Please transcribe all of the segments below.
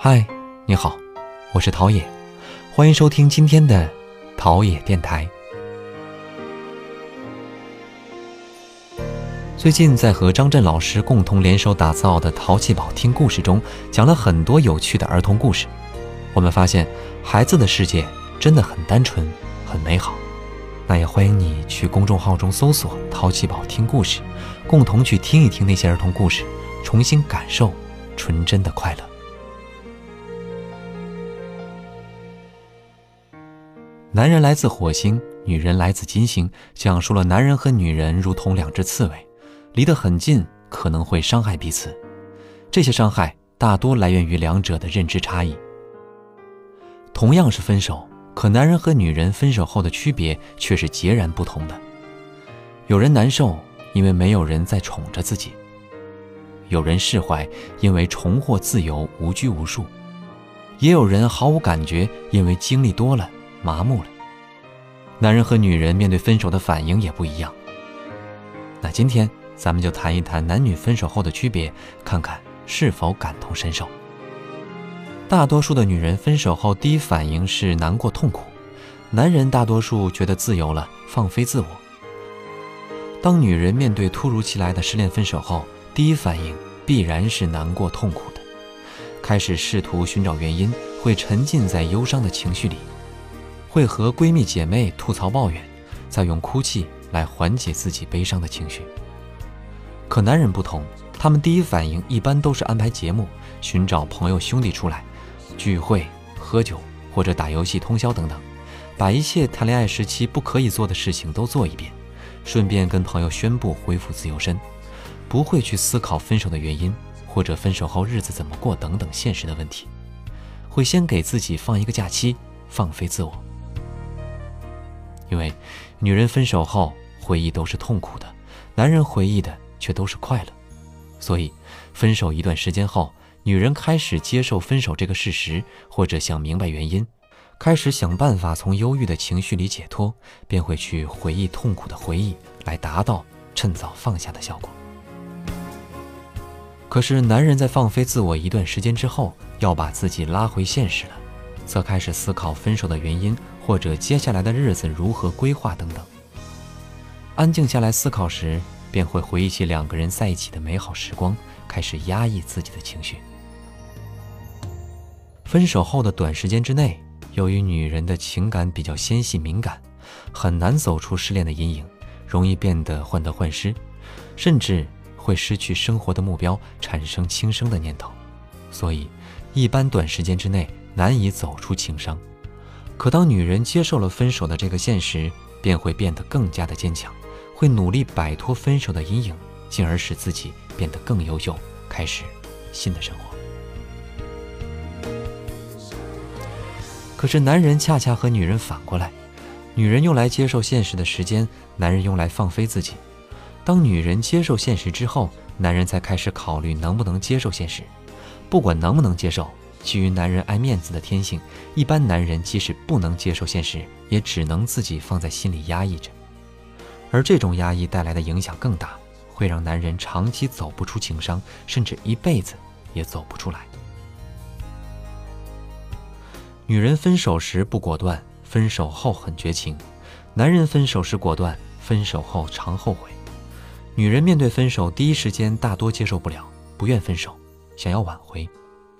嗨，你好，我是陶冶，欢迎收听今天的陶冶电台。最近在和张震老师共同联手打造的《淘气堡听故事》中，讲了很多有趣的儿童故事。我们发现，孩子的世界真的很单纯，很美好。那也欢迎你去公众号中搜索“淘气堡听故事”，共同去听一听那些儿童故事，重新感受纯真的快乐。男人来自火星，女人来自金星，讲述了男人和女人如同两只刺猬，离得很近，可能会伤害彼此。这些伤害大多来源于两者的认知差异。同样是分手。可男人和女人分手后的区别却是截然不同的。有人难受，因为没有人在宠着自己；有人释怀，因为重获自由无拘无束；也有人毫无感觉，因为经历多了麻木了。男人和女人面对分手的反应也不一样。那今天咱们就谈一谈男女分手后的区别，看看是否感同身受。大多数的女人分手后第一反应是难过痛苦，男人大多数觉得自由了，放飞自我。当女人面对突如其来的失恋分手后，第一反应必然是难过痛苦的，开始试图寻找原因，会沉浸在忧伤的情绪里，会和闺蜜姐妹吐槽抱怨，再用哭泣来缓解自己悲伤的情绪。可男人不同，他们第一反应一般都是安排节目，寻找朋友兄弟出来。聚会、喝酒或者打游戏通宵等等，把一切谈恋爱时期不可以做的事情都做一遍，顺便跟朋友宣布恢复自由身，不会去思考分手的原因或者分手后日子怎么过等等现实的问题，会先给自己放一个假期，放飞自我。因为女人分手后回忆都是痛苦的，男人回忆的却都是快乐，所以分手一段时间后。女人开始接受分手这个事实，或者想明白原因，开始想办法从忧郁的情绪里解脱，便会去回忆痛苦的回忆，来达到趁早放下的效果。可是，男人在放飞自我一段时间之后，要把自己拉回现实了，则开始思考分手的原因，或者接下来的日子如何规划等等。安静下来思考时，便会回忆起两个人在一起的美好时光，开始压抑自己的情绪。分手后的短时间之内，由于女人的情感比较纤细敏感，很难走出失恋的阴影，容易变得患得患失，甚至会失去生活的目标，产生轻生的念头。所以，一般短时间之内难以走出情伤。可当女人接受了分手的这个现实，便会变得更加的坚强，会努力摆脱分手的阴影，进而使自己变得更优秀，开始新的生活。可是男人恰恰和女人反过来，女人用来接受现实的时间，男人用来放飞自己。当女人接受现实之后，男人才开始考虑能不能接受现实。不管能不能接受，基于男人爱面子的天性，一般男人即使不能接受现实，也只能自己放在心里压抑着。而这种压抑带来的影响更大，会让男人长期走不出情伤，甚至一辈子也走不出来。女人分手时不果断，分手后很绝情；男人分手时果断，分手后常后悔。女人面对分手，第一时间大多接受不了，不愿分手，想要挽回。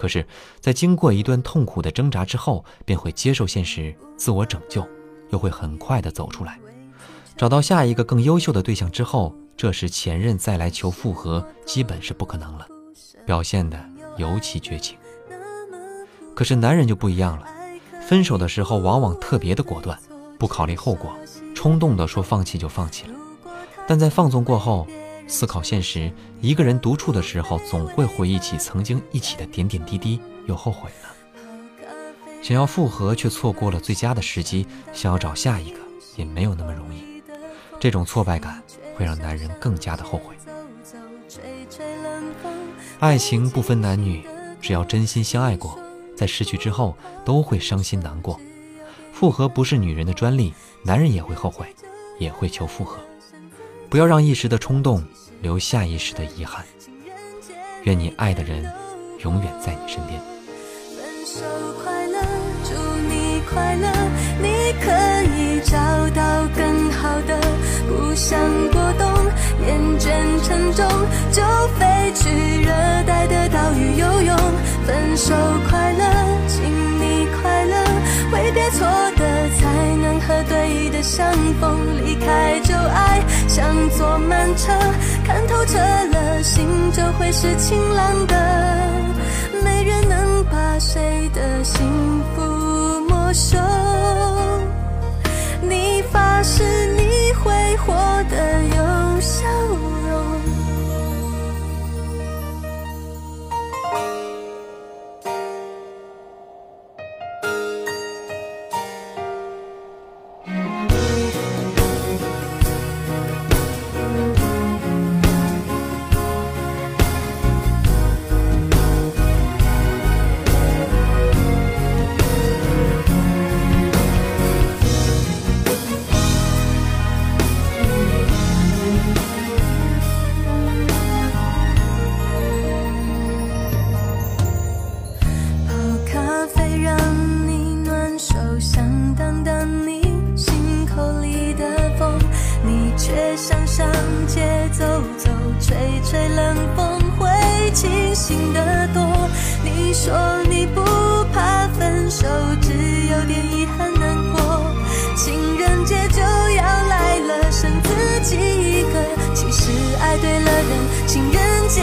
可是，在经过一段痛苦的挣扎之后，便会接受现实，自我拯救，又会很快的走出来。找到下一个更优秀的对象之后，这时前任再来求复合，基本是不可能了，表现的尤其绝情。可是男人就不一样了，分手的时候往往特别的果断，不考虑后果，冲动的说放弃就放弃了。但在放纵过后，思考现实，一个人独处的时候，总会回忆起曾经一起的点点滴滴，又后悔了。想要复合却错过了最佳的时机，想要找下一个也没有那么容易。这种挫败感会让男人更加的后悔。爱情不分男女，只要真心相爱过。在失去之后都会伤心难过，复合不是女人的专利，男人也会后悔，也会求复合。不要让一时的冲动留下一时的遗憾。愿你爱的人永远在你身边。分手快乐，祝你快乐，你可以找到更好的。不想过冬，厌倦沉重，就飞去热带的岛屿游看透彻了，心就会是晴朗的。吹吹冷风会清醒得多。你说你不怕分手，只有点遗憾难过。情人节就要来了，剩自己一个。其实爱对了人，情人节